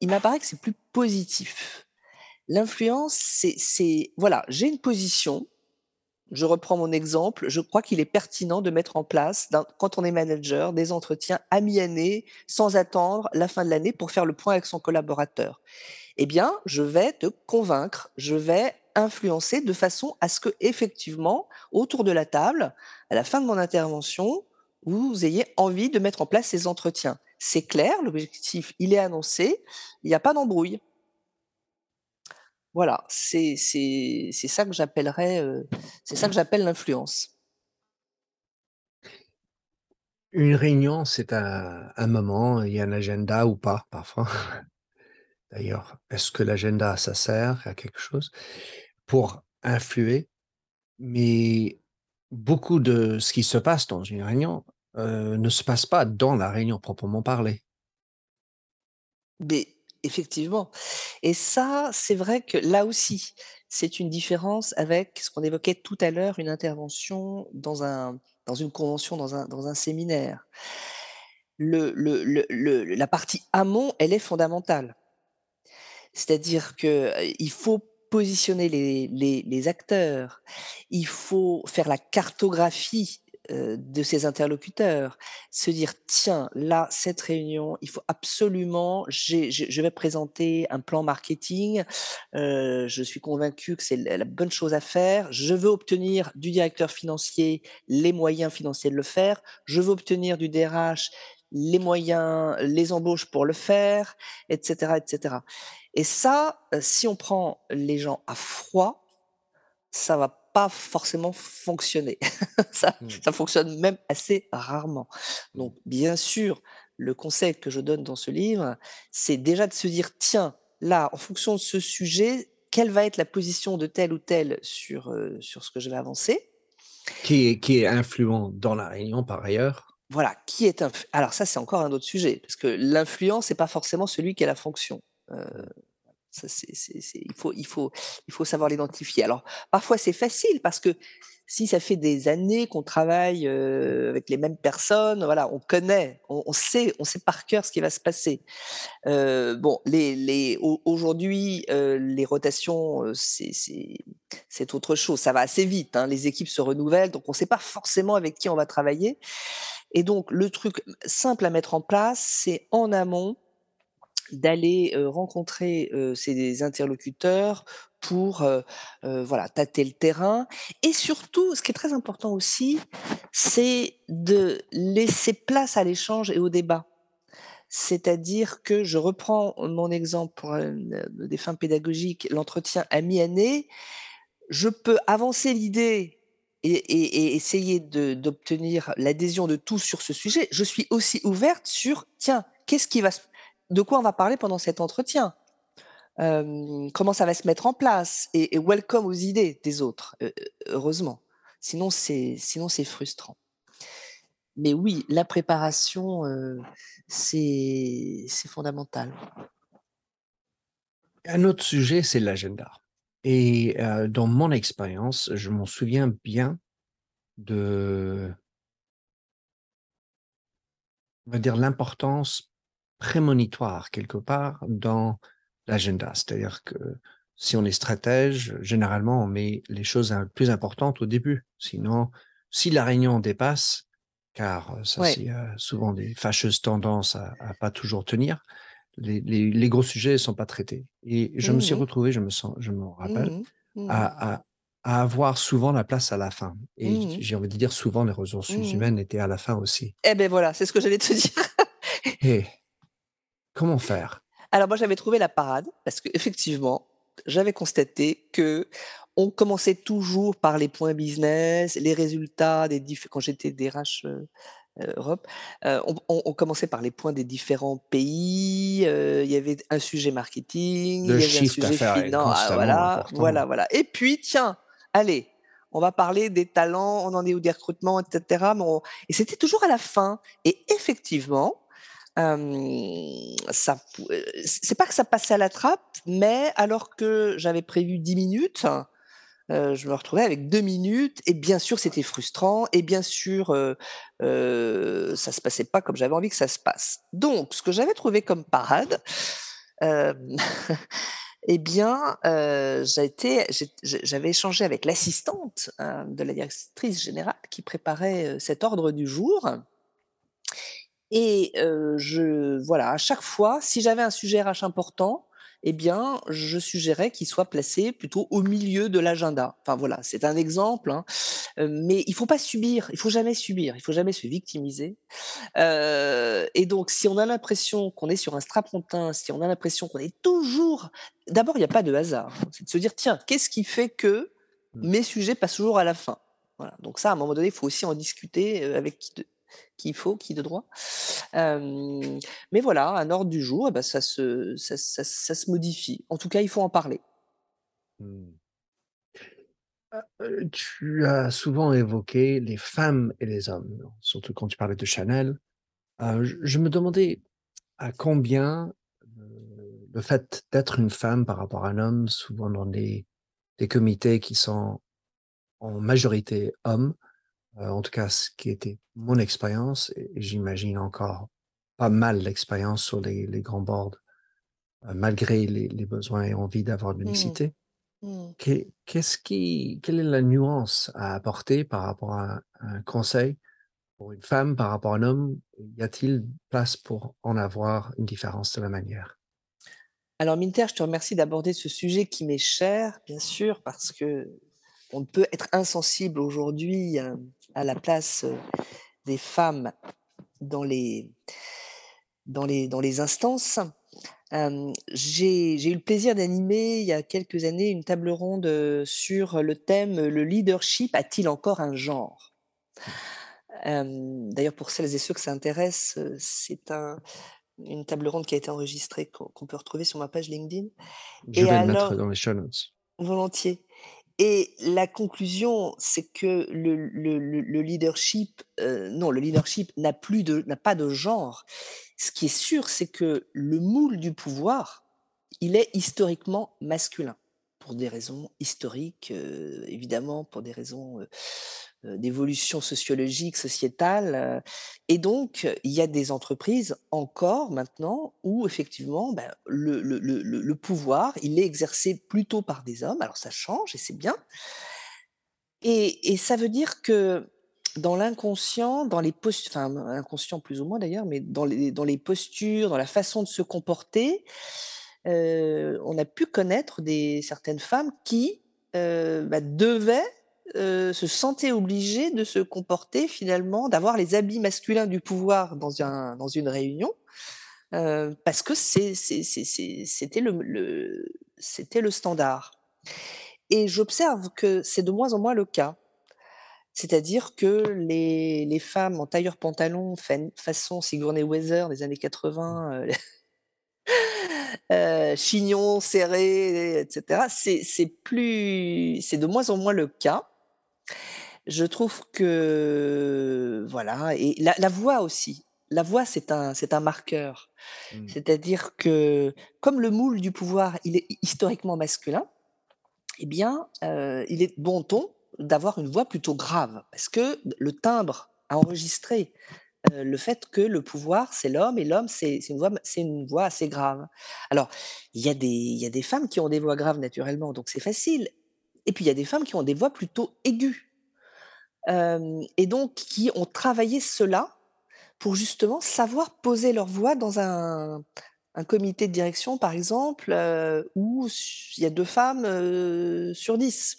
il m'apparaît que c'est plus positif. L'influence, c'est voilà, j'ai une position, je reprends mon exemple, je crois qu'il est pertinent de mettre en place, quand on est manager, des entretiens à mi-année, sans attendre la fin de l'année pour faire le point avec son collaborateur. Eh bien, je vais te convaincre, je vais influencer de façon à ce que, effectivement, autour de la table, à la fin de mon intervention, vous ayez envie de mettre en place ces entretiens. C'est clair, l'objectif, il est annoncé, il n'y a pas d'embrouille. Voilà, c'est ça que j'appellerais, euh, c'est ça que j'appelle l'influence. Une réunion, c'est un, un, moment, il y a un agenda ou pas, parfois. *laughs* D'ailleurs, est-ce que l'agenda, ça sert à quelque chose pour influer? Mais beaucoup de ce qui se passe dans une réunion euh, ne se passe pas dans la réunion proprement parlée. Mais Effectivement. Et ça, c'est vrai que là aussi, c'est une différence avec ce qu'on évoquait tout à l'heure, une intervention dans, un, dans une convention, dans un, dans un séminaire. La partie amont, elle est fondamentale. C'est-à-dire qu'il faut positionner les, acteurs, il faut faire la cartographie de ses interlocuteurs, se dire tiens là cette réunion il faut absolument je vais présenter un plan marketing euh, je suis convaincu que c'est la bonne chose à faire je veux obtenir du directeur financier les moyens financiers de le faire je veux obtenir du DRH les moyens les embauches pour le faire etc etc et ça euh, si on prend les gens à froid ça va pas forcément fonctionner. *laughs* ça, mmh. ça fonctionne même assez rarement. Mmh. Donc, bien sûr, le conseil que je donne dans ce livre, c'est déjà de se dire, tiens, là, en fonction de ce sujet, quelle va être la position de tel ou tel sur, euh, sur ce que je vais avancer qui est, qui est influent dans la réunion par ailleurs Voilà, qui est Alors ça, c'est encore un autre sujet, parce que l'influence, n'est pas forcément celui qui a la fonction. Euh, il, faut, savoir l'identifier. Alors, parfois, c'est facile parce que si ça fait des années qu'on travaille euh, avec les mêmes personnes, voilà, on connaît, on, sait, on sait par cœur ce qui va se passer. Euh, bon, les, aujourd'hui, euh, les rotations, c'est autre chose. Ça va assez vite. Hein, les équipes se renouvellent, donc on ne sait pas forcément avec qui on va travailler. Et donc, le truc simple à mettre en place, c'est en amont d'aller rencontrer ces interlocuteurs pour voilà tâter le terrain et surtout ce qui est très important aussi c'est de laisser place à l'échange et au débat. C'est-à-dire que je reprends mon exemple pour des fins pédagogiques l'entretien à mi-année je peux avancer l'idée et, et, essayer d'obtenir l'adhésion de tous sur ce sujet. Je suis aussi ouverte sur tiens qu'est-ce qui va se de quoi on va parler pendant cet entretien comment ça va se mettre en place et, welcome aux idées des autres, heureusement. Sinon, c'est sinon c'est frustrant. Mais oui, la préparation, c'est fondamental. Un autre sujet, c'est l'agenda. Et dans mon expérience, je m'en souviens bien de, on va dire, l'importance prémonitoire quelque part dans l'agenda. C'est-à-dire que si on est stratège, généralement, on met les choses plus importantes au début. Sinon, si la réunion dépasse, car ça, c'est souvent des fâcheuses tendances à, à pas toujours tenir, les, les, gros sujets ne sont pas traités. Et je me suis mmh retrouvé, je me sens, je me rappelle, mmh mmh à, à, à, avoir souvent la place à la fin. Et j'ai envie de dire souvent les ressources humaines étaient à la fin aussi. Eh ben voilà, c'est ce que j'allais te *laughs* dire. Et Comment faire? Alors moi j'avais trouvé la parade parce qu'effectivement j'avais constaté que on commençait toujours par les points business, les résultats des quand j'étais DRH euh, euh, Europe, euh, on, commençait par les points des différents pays. il y avait un sujet marketing, le il y avait un sujet finance, ah, voilà, voilà, voilà. Et puis tiens, allez, on va parler des talents, on en est où des recrutements, etc. Et c'était toujours à la fin. Et effectivement, ça, c'est pas que ça passait à la trappe, mais alors que j'avais prévu 10 minutes, je me retrouvais avec 2 minutes, et bien sûr c'était frustrant, et bien sûr euh, ça se passait pas comme j'avais envie que ça se passe. Donc, ce que j'avais trouvé comme parade, *laughs* eh bien, j'ai j'avais échangé avec l'assistante, heu, de la directrice générale qui préparait, cet ordre du jour et je voilà, à chaque fois, si j'avais un sujet RH important, eh bien, je suggérais qu'il soit placé plutôt au milieu de l'agenda. Enfin voilà, c'est un exemple, hein, mais il faut pas subir, il faut jamais subir, il faut jamais se victimiser. Et donc si on a l'impression qu'on est sur un strapontin, si on a l'impression qu'on est toujours d'abord, il y a pas de hasard, hein. c'est de se dire: «Tiens, qu'est-ce qui fait que Mmh. mes sujets passent toujours à la fin?» voilà, donc ça, à un moment donné, il faut aussi en discuter, avec qui de qui il faut, qui de droit. Mais voilà, un ordre du jour et bah, ça se modifie. En tout cas, il faut en parler. Mmh. Heu, tu as souvent évoqué les femmes et les hommes, surtout quand tu parlais de Chanel. Heu, je me demandais à combien, heu, le fait d'être une femme par rapport à un homme, souvent dans des comités qui sont en majorité hommes, heu, en tout cas ce qui était mon expérience et et j'imagine encore pas mal l'expérience sur les les grands boards, heu, malgré les les besoins et envies d'avoir de Mmh. l'unicité. Mmh. Qu'est qu'est-ce qui quelle est la nuance à apporter par rapport à un un conseil pour une femme par rapport à un homme? Y a-t-il place pour en avoir une différence de la manière? Alors Minter, je te remercie d'aborder ce sujet qui m'est cher, bien sûr, parce que on ne peut être insensible aujourd'hui, hem, à la place, heu, des femmes dans les dans les dans les instances. Hem, j'ai eu le plaisir d'animer il y a quelques années une table ronde, sur le thème, «Le leadership a-t-il encore un genre?» D'ailleurs pour celles et ceux que ça intéresse, heu, c'est un une table ronde qui a été enregistrée qu'on peut retrouver sur ma page LinkedIn Je et vais le mettre alors dans les notes. volontiers et la conclusion, c'est que le le le le leadership, heu, non, le leadership n'a plus de n'a pas de genre. Ce qui est sûr, c'est que le moule du pouvoir, il est historiquement masculin. Pour des raisons historiques, évidemment, pour des raisons, d'évolution sociologique, sociétale, et donc il y a des entreprises encore maintenant où effectivement, ben, le le le le pouvoir, il est exercé plutôt par des hommes. Alors ça change et c'est bien et et ça veut dire que dans l'inconscient, dans les post enfin, inconscient plus ou moins d'ailleurs, mais dans les dans les postures, dans la façon de se comporter, on a pu connaître des certaines femmes qui, bah, devaient, se sentaient obligées de se comporter finalement, d'avoir les habits masculins du pouvoir dans dans une réunion, parce que c'était le le standard et j'observe que c'est de moins en moins le cas. C'est-à-dire que les les femmes en tailleur pantalon façon Sigourney Weaver des années 80, heu *laughs* heu, chignon serré et cetera, c'est plus c'est de moins en moins le cas. Je trouve que voilà et la la voix aussi. La voix, c'est un c'est un marqueur. Mmh. C'est-à-dire que comme le moule du pouvoir, il est hi historiquement masculin, eh bien, heu, il est bon ton d'avoir une voix plutôt grave parce que le timbre a enregistré, heu, le fait que le pouvoir, c'est l'homme et l'homme, c'est une voix une voix assez grave. Alors, il y a des y a des femmes qui ont des voix graves naturellement, donc c'est facile et puis il y a des femmes qui ont des voix plutôt aiguës. Hem et donc qui ont travaillé cela pour justement savoir poser leur voix dans un comité de direction, par exemple, heu, où il y a 2 femmes, sur 10.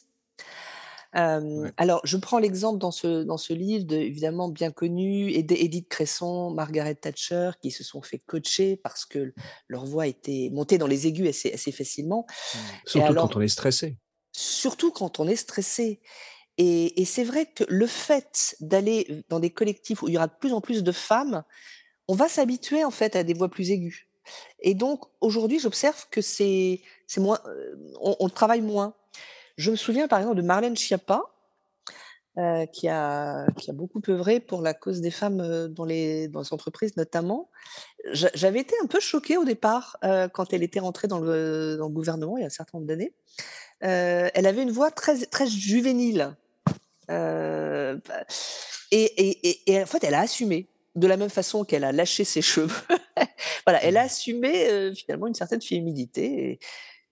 Ouais. alors je prends l'exemple dans ce dans ce livre de évidemment bien connu, Ed Édith Cresson, Margaret Thatcher, qui se sont fait coacher parce que leur voix était montée dans les aigus assez assez facilement Mmh. Surtout quand on est stressé. surtout quand on est stressé et et c'est vrai que le fait d'aller, dans des collectifs où il y aura de plus en plus de femmes, on va s'habituer en fait à des voix plus aiguës et donc aujourd'hui, j'observe que c'est moins, on on le travaille moins. Je me souviens par exemple de Marlène Schiappa, heu, qui a qui a beaucoup œuvré pour la cause des femmes, heu, dans les dans les entreprises notamment. J'a j'avais été un peu choquée au départ, heu, quand elle était rentrée dans le dans le gouvernement il y a un certain nombre d'années. Elle avait une voix très très juvénile. Et et et et en fait, elle a assumé. De la même façon qu'elle a lâché ses cheveux, *laughs* voilà, elle a assumé euh, finalement une certaine féminité. Et,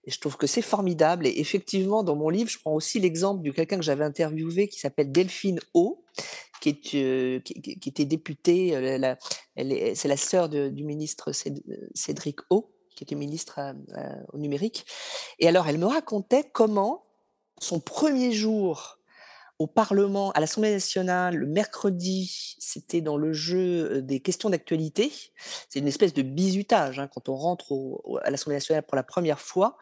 et je trouve que c'est formidable. Et effectivement, dans mon livre, je prends aussi l'exemple de quelqu'un que j'avais interviewé qui s'appelle Delphine O, qui, euh, était députée. euh, c'est la sœur du ministre Céd- Cédric O, qui était ministre euh, au numérique. Et alors, elle me racontait comment son premier jour au Parlement, à l'Assemblée nationale, le mercredi, c'était dans le jeu euh, des questions d'actualité. C'est une espèce de bizutage hein, quand on rentre au- au- à l'Assemblée nationale pour la première fois.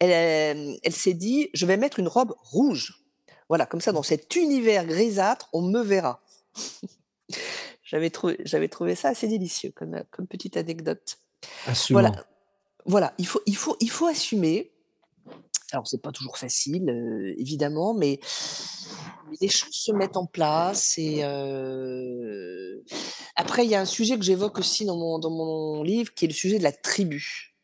Elle, euh, elle s'est dit, je vais mettre une robe rouge. Voilà, comme ça, dans cet univers grisâtre, on me verra. *laughs* j'avais trouvé, j'avais trouvé ça assez délicieux comme, comme petite anecdote. Assumons. Voilà, voilà, il faut, il faut, il faut assumer. Alors, c'est pas toujours facile, évidemment, mais les choses se mettent en place. Et après, il y a un sujet que j'évoque aussi dans mon, dans mon livre, qui est le sujet de la tribu.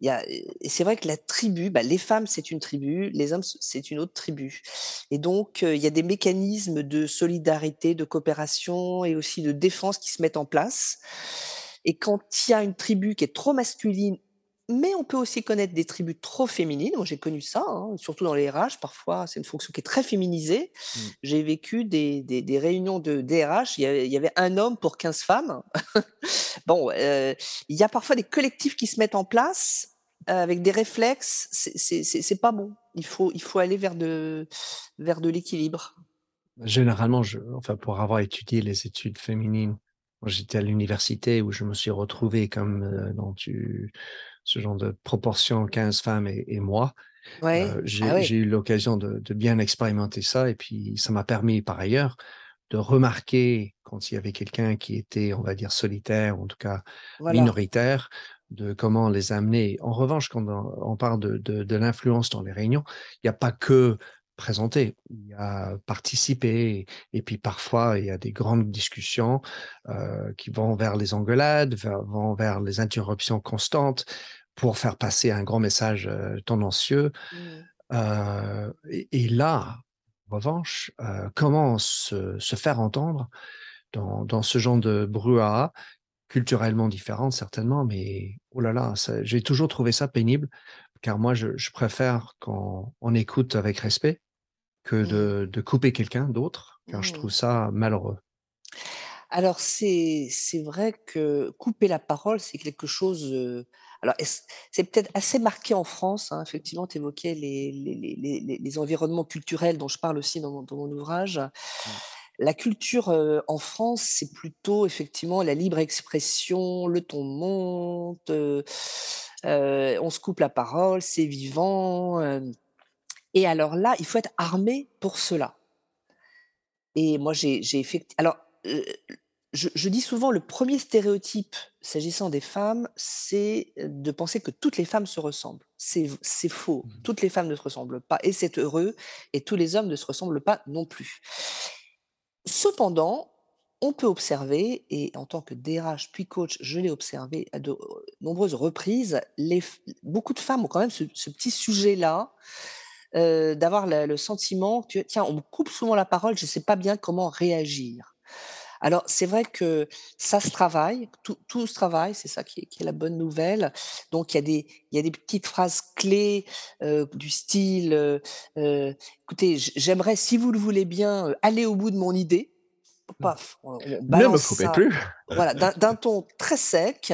Y a, et c'est vrai que la tribu, bah, les femmes, c'est une tribu, les hommes, c'est une autre tribu. Et donc, il y a des mécanismes de solidarité, de coopération et aussi de défense qui se mettent en place. Et quand il y a une tribu qui est trop masculine, mais on peut aussi connaître des tribus trop féminines. Moi, j'ai connu ça, hein, surtout dans les RH. Parfois, c'est une fonction qui est très féminisée. Mm. J'ai vécu des, des- des réunions de DRH. Il y, avait, il y avait un homme pour 15 femmes. *laughs* bon, euh, il y a parfois des collectifs qui se mettent en place euh, avec des réflexes. C'est- pas bon. Il faut, il faut aller vers de, vers de l'équilibre. Généralement, je, enfin, pour avoir étudié les études féminines, j'étais à l'université où je me suis retrouvé comme euh, dans ce genre de proportion 15 femmes et, et moi, Ouais. euh, j'ai Ah ouais. j'ai eu l'occasion de, de bien expérimenter ça et puis ça m'a permis par ailleurs de remarquer quand il y avait quelqu'un qui était, on va dire, solitaire, ou en tout cas Voilà. minoritaire, de comment les amener. En revanche, quand on, on parle de, de, de l'influence dans les réunions, il n'y a pas que présenter, il y a et puis parfois il y a des grandes discussions euh, qui vont vers les engueulades, vers- vont vers les interruptions constantes pour faire passer un grand message euh, tendancieux. Mm. Euh, et, et là, en revanche, comment se, se faire entendre dans, dans ce genre de brouhaha, culturellement différente certainement, mais oh là là, j'ai toujours trouvé ça pénible, car moi, je, je préfère qu'on on écoute avec respect que Mm. de, de couper quelqu'un d'autre, car je Mm. trouve ça malheureux. Alors c'est vrai que couper la parole, c'est quelque chose, heu, alors c'est peut-être assez marqué en France, hein, effectivement, tu évoquais les les les les environnements culturels dont je parle aussi dans mon dans mon ouvrage. La culture, heu, en France, c'est plutôt effectivement la libre expression, le ton monte, heu, on se coupe la parole, c'est vivant, et alors là, il faut être armé pour cela. Et moi, j'ai j'ai effecti alors, heu, je je dis souvent le premier stéréotype s'agissant des femmes, c'est de penser que toutes les femmes se ressemblent. C'est faux. Mmh. Toutes les femmes ne se ressemblent pas et c'est heureux et tous les hommes ne se ressemblent pas non plus. Cependant, on peut observer et en tant que DRH puis coach, je l'ai observé à de, nombreuses reprises, les beaucoup de femmes ont quand même ce ce petit sujet-là, heu, d'avoir le sentiment que: «Tiens, on me coupe souvent la parole, je ne sais pas bien comment réagir». Alors c'est vrai que ça se travaille, tout tout se travaille, c'est ça qui est qui est la bonne nouvelle. Donc il y a des il y a des petites phrases clés, heu, du style, heu: «Écoutez, j'aimerais, si vous le voulez bien, aller au bout de mon idée». Paf, on on Ne me coupez ça, plus. voilà, d'un ton très sec,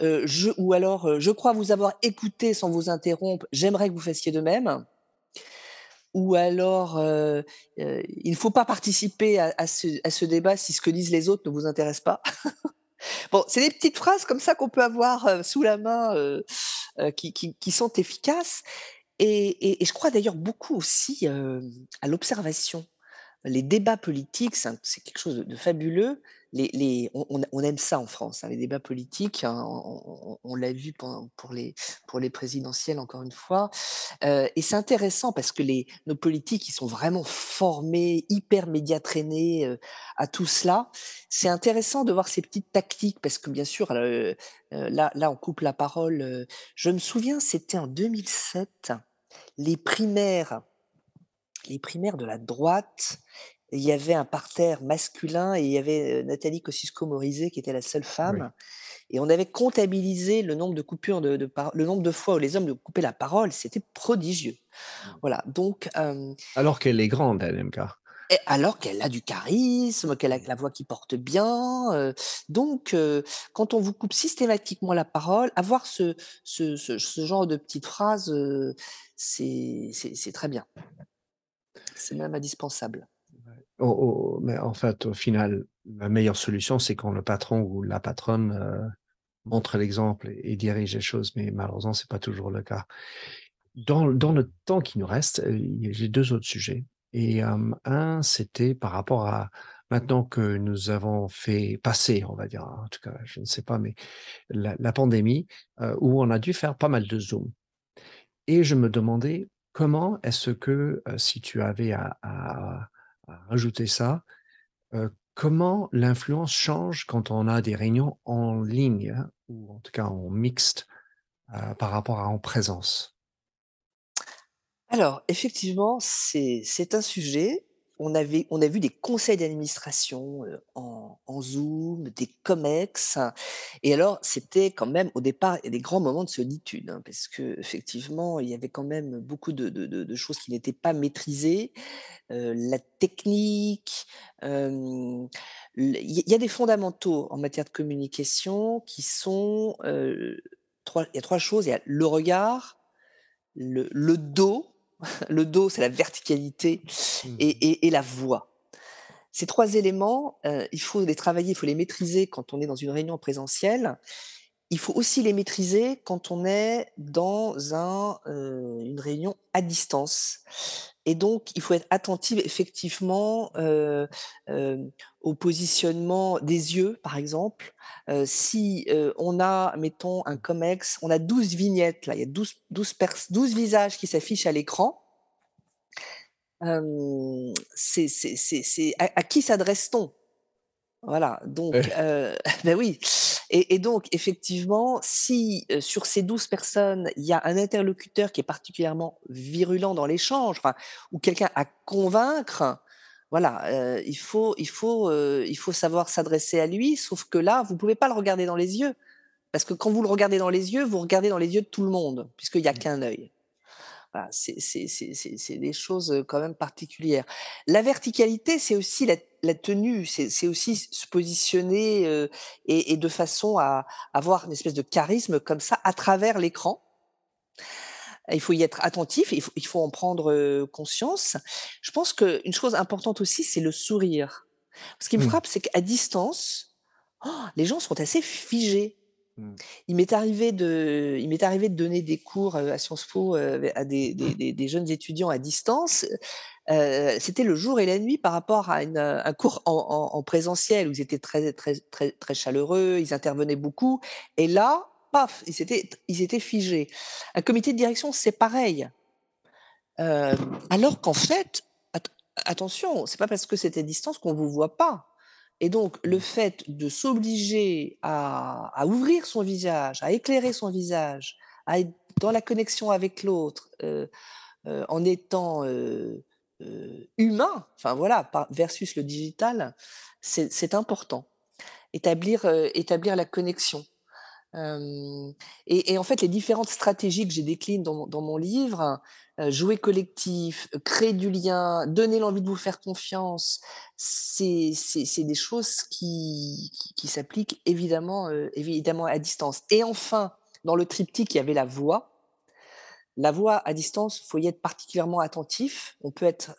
je ou alors, «Je crois vous avoir écouté sans vous interrompre, j'aimerais que vous fassiez de même». Ou alors, heu heu: «Il ne faut pas participer à ce débat si ce que disent les autres ne vous intéresse pas». *laughs* Bon, c'est des petites phrases comme ça qu'on peut avoir, heu, sous la main, qui sont efficaces et je crois d'ailleurs beaucoup aussi, à l'observation. Les débats politiques, c'est quelque chose de fabuleux. On aime ça en France, hein, les débats politiques, hein, on l'a vu pour les pour les présidentielles encore une fois, heu et c'est intéressant parce que nos politiques, ils sont vraiment formés, hyper médiatraînés, heu, à tout cela. C'est intéressant de voir ces petites tactiques parce que bien sûr, heu heu, là on coupe la parole, je me souviens, c'était en 2007, les primaires les primaires de la droite, il y avait un parterre masculin et il y avait, Nathalie Kosciusko-Morizet qui était la seule Oui. femme et on avait comptabilisé le nombre de coupures de de par le nombre de fois où les hommes coupaient la parole, c'était prodigieux. Voilà, donc Alors qu'elle est grande, elle, MK. et alors qu'elle a du charisme, qu'elle a la voix qui porte bien, donc quand on vous coupe systématiquement la parole, avoir ce ce ce ce genre de petites phrases, c'est très bien. C'est même indispensable. Mais en fait, au final, la meilleure solution, c'est quand le patron ou la patronne, heu, montre l'exemple et dirige les choses, mais malheureusement, c'est pas toujours le cas. Dans dans le temps qui nous reste, heu, y j'ai 2 autres sujets et hem, un, c'était par rapport à maintenant que nous avons fait passer, on va dire, en tout cas, je ne sais pas, mais la pandémie, où on a dû faire pas mal de Zoom et je me demandais comment est-ce que, heu, si tu avais à rajouter ça, heu, comment l'influence change quand on a des réunions en ligne, hein, ou en tout cas en mixte, heu, par rapport à en présence? Alors effectivement, c'est un sujet. On avait on a vu des conseils d'administration, en Zoom, des COMEX et alors c'était quand même au départ, des grands moments de solitude, hein, parce qu'effectivement, il y avait quand même beaucoup de choses qui n'étaient pas maîtrisées. La technique, il y a des fondamentaux en matière de communication qui sont, heu, 3 il y a 3 choses, il y a le regard, le dos, *laughs* le dos, c'est la verticalité et Mmh et et la voix. Ces 3 éléments, heu, il faut les travailler, il faut les maîtriser quand on est dans une réunion présentielle. Il faut aussi les maîtriser quand on est dans un, heu, une réunion à distance et donc il faut être attentive effectivement, heu, hem, au positionnement des yeux, par exemple. Heu, si, on a, mettons, un COMEX, on a 12 vignettes là, il y a 12 12 pers 12 visages qui s'affichent à l'écran. C'est à qui s'adresse-t-on? Voilà, donc *laughs* bah, oui. Et et donc effectivement, si, sur ces 12 personnes, il y a un interlocuteur qui est particulièrement virulent dans l'échange, enfin, ou quelqu'un à convaincre, voilà, il faut il faut, il faut savoir s'adresser à lui, sauf que là, vous pouvez pas le regarder dans les yeux, parce que quand vous le regardez dans les yeux, vous regardez dans les yeux de tout le monde, puisqu'il y a mmh, qu'un œil. C'est c'est c'est c'est c'est des choses, quand même particulières. La verticalité, c'est aussi la la tenue, c'est c'est aussi se positionner, heu et et de façon à avoir une espèce de charisme comme ça à travers l'écran. Il faut y être attentif, il faut il faut en prendre, conscience. Je pense qu'une chose importante aussi, c'est le sourire. Ce qui me mmh, frappe, c'est qu'à distance, oh, les gens sont assez figés. Mmh. Il m'est arrivé de il m'est arrivé de donner des cours, à Sciences Po, à des des des des jeunes étudiants à distance. C'était le jour et la nuit par rapport à une, un cours en en en présentiel où ils étaient très très très très chaleureux, ils intervenaient beaucoup et là, paf, ils étaient ils étaient figés. Un comité de direction, c'est pareil. Alors qu'en fait, at attention, c'est pas parce que c'est à distance qu'on vous voit pas et donc le fait de s'obliger à ouvrir son visage, à éclairer son visage, à être dans la connexion avec l'autre, heu heu, en étant, heu, humain, enfin voilà, versus le digital, c'est important. Établir la connexion. Et en fait, les différentes stratégies que j'ai décline dans mon livre, jouer collectif, créer du lien, donner l'envie de vous faire confiance, c'est des choses qui s'appliquent évidemment, évidemment à distance et enfin, dans le triptyque, il y avait la voix. La voix à distance, faut y être particulièrement attentif. On peut être,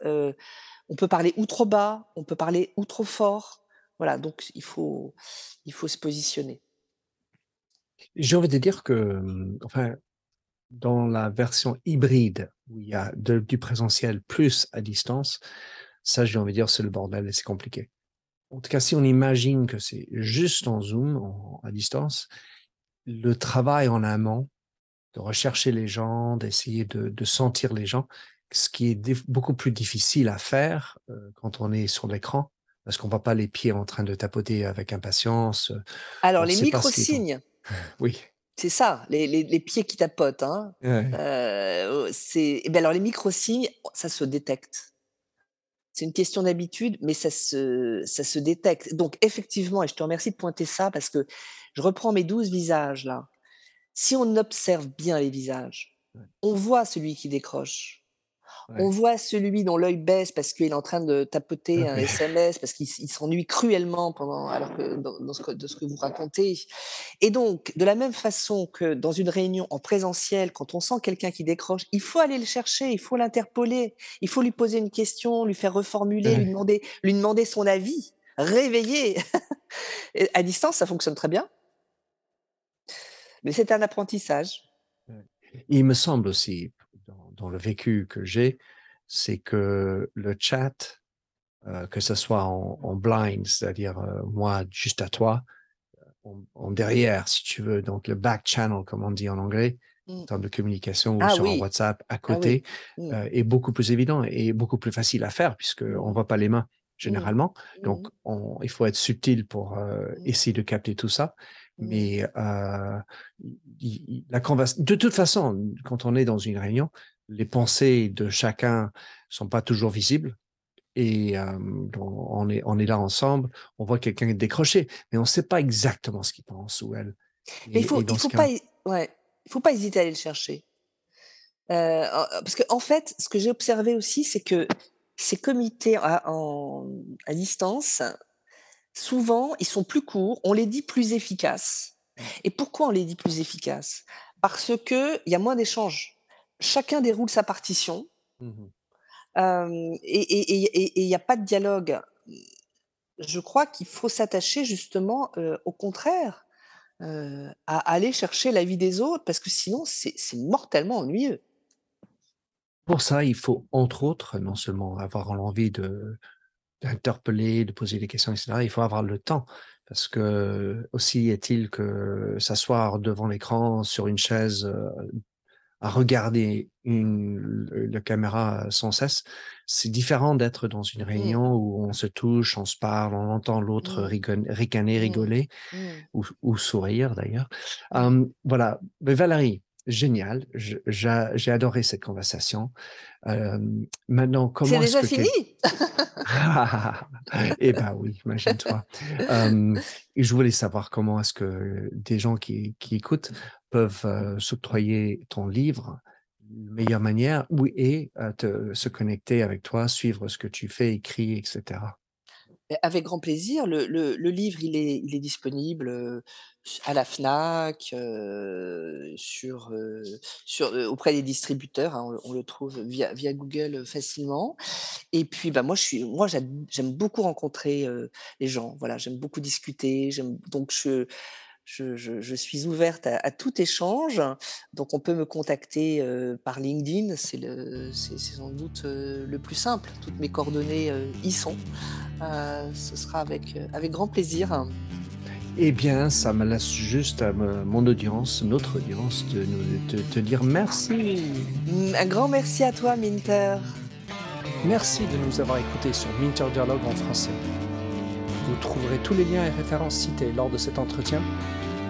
on peut parler ou trop bas, on peut parler ou trop fort. Voilà, donc il faut il faut se positionner. J'ai envie de dire que, enfin, dans la version hybride où il y a de du présentiel plus à distance, ça, j'ai envie de dire, c'est le bordel et c'est compliqué. En tout cas, si on imagine que c'est juste en Zoom, en à distance, le travail en amont, de rechercher les gens, d'essayer de de sentir les gens, ce qui est beaucoup plus difficile à faire, heu, quand on est sur l'écran, parce qu'on voit pas les pieds en train de tapoter avec impatience, heu, Alors on ne les micro-signes Oui, C'est ça, les les les pieds qui tapotent, hein. ouais, Heu, c'est et beh, alors les micro-signes, ça se détecte. C'est une question d'habitude, mais ça se, ça se détecte. Donc, effectivement, et je te remercie de pointer ça parce que je reprends mes douze visages là. Si on observe bien les visages, on voit celui qui décroche. On voit celui dont l'œil baisse parce qu'il est en train de tapoter un SMS, parce qu'il il s'ennuie cruellement pendant, alors que dans, dans ce que, de ce que vous racontez. Et donc, de la même façon que dans une réunion en présentiel, quand on sent quelqu'un qui décroche, il faut aller le chercher, il faut l'interpeller, il faut lui poser une question, lui faire reformuler, lui demander, lui demander son avis, réveiller. *laughs* À distance, ça fonctionne très bien. Mais c'est un apprentissage. Il me semble aussi, dans, le vécu que j'ai, c'est que le chat, euh, que ce soit en, en blind, c'est-à-dire euh, moi juste à toi, en, en derrière, si tu veux, donc le back channel, comme on dit en anglais, en Mm. termes de communication, ou Ah sur un WhatsApp à ah oui. côté, Mm. euh, est beaucoup plus évident et beaucoup plus facile à faire puisqu'on ne voit pas les mains généralement. Donc, on- il faut être subtil pour euh, Mm. essayer de capter tout ça. Mm. Mais euh, il- il- la convers- de toute façon, quand on est dans une réunion, les pensées de chacun sont pas toujours visibles. Et euh, on, est, on est là ensemble, on voit quelqu'un décrocher, mais on ne sait pas exactement ce qu'il pense ou elle. Mais il faut, il faut pas, ouais, il faut pas hésiter à aller le chercher. Euh, parce que en fait, ce que j'ai observé aussi, c'est que ces comités à, en- à distance, souvent, ils sont plus courts, on les dit plus efficaces. Et pourquoi on les dit plus efficaces? Parce que il y a moins d'échanges. Chacun déroule sa partition euh, et il n'y a pas de dialogue. Je crois qu'il faut s'attacher justement, euh, au contraire, euh, à aller chercher l'avis des autres, parce que sinon c'est c'est mortellement ennuyeux. Pour ça, il faut, entre autres, non seulement avoir l'envie de d'interpeller, de poser des questions, etc. Il faut avoir le temps. Parce que aussi est-il que s'asseoir devant l'écran sur une chaise euh, à regarder une, la caméra sans cesse, c'est différent d'être dans une réunion où on se touche, on se parle, on entend l'autre Mm. rigon- ricaner, Mm. rigoler ou, ou sourire d'ailleurs. Voilà, mais Valérie, génial, j'ai adoré cette conversation. Euh, maintenant, comment C'est est-ce déjà que fini? *laughs* Eh ben oui, imagine-toi. Et je voulais savoir comment est-ce que des gens qui, qui écoutent peuvent euh, s'octroyer ton livre, la meilleure manière, ou et euh, te, se connecter avec toi, suivre ce que tu fais, écris, etc. Avec grand plaisir. Le, le- livre, il est, disponible à la Fnac, sur, sur, auprès des distributeurs. hein, on, on le trouve via, via Google facilement. Et puis, bah, moi, je suis, moi, j'aime beaucoup rencontrer les gens. Voilà, j'aime beaucoup discuter. J'aime, donc, je, je, je- je suis ouverte à, à tout échange. Donc, on peut me contacter euh, par LinkedIn. C'est sans doute euh, le plus simple. Toutes mes coordonnées euh, y sont. Euh, ce sera avec, euh, avec grand plaisir. Eh bien, ça me laisse juste à mon audience, notre audience, de de te dire merci. Mm, Un grand merci à toi, Minter. Merci de nous avoir écoutés sur Minter Dialogue en français. Vous trouverez tous les liens et références cités lors de cet entretien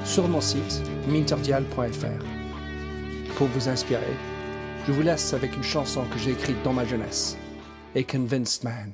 sur mon site minterdial.fr. Pour vous inspirer, je vous laisse avec une chanson que j'ai écrite dans ma jeunesse, A Convinced Man.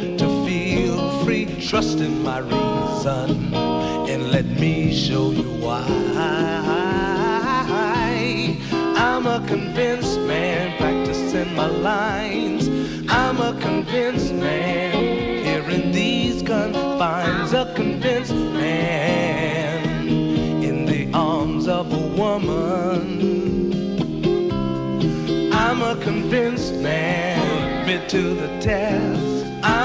free. Trust in my reason and let me show you why. I'm a convinced man practicing my lines. I'm a convinced man here in these confines. A convinced man in the arms of a woman. I'm a convinced man, bit to the test.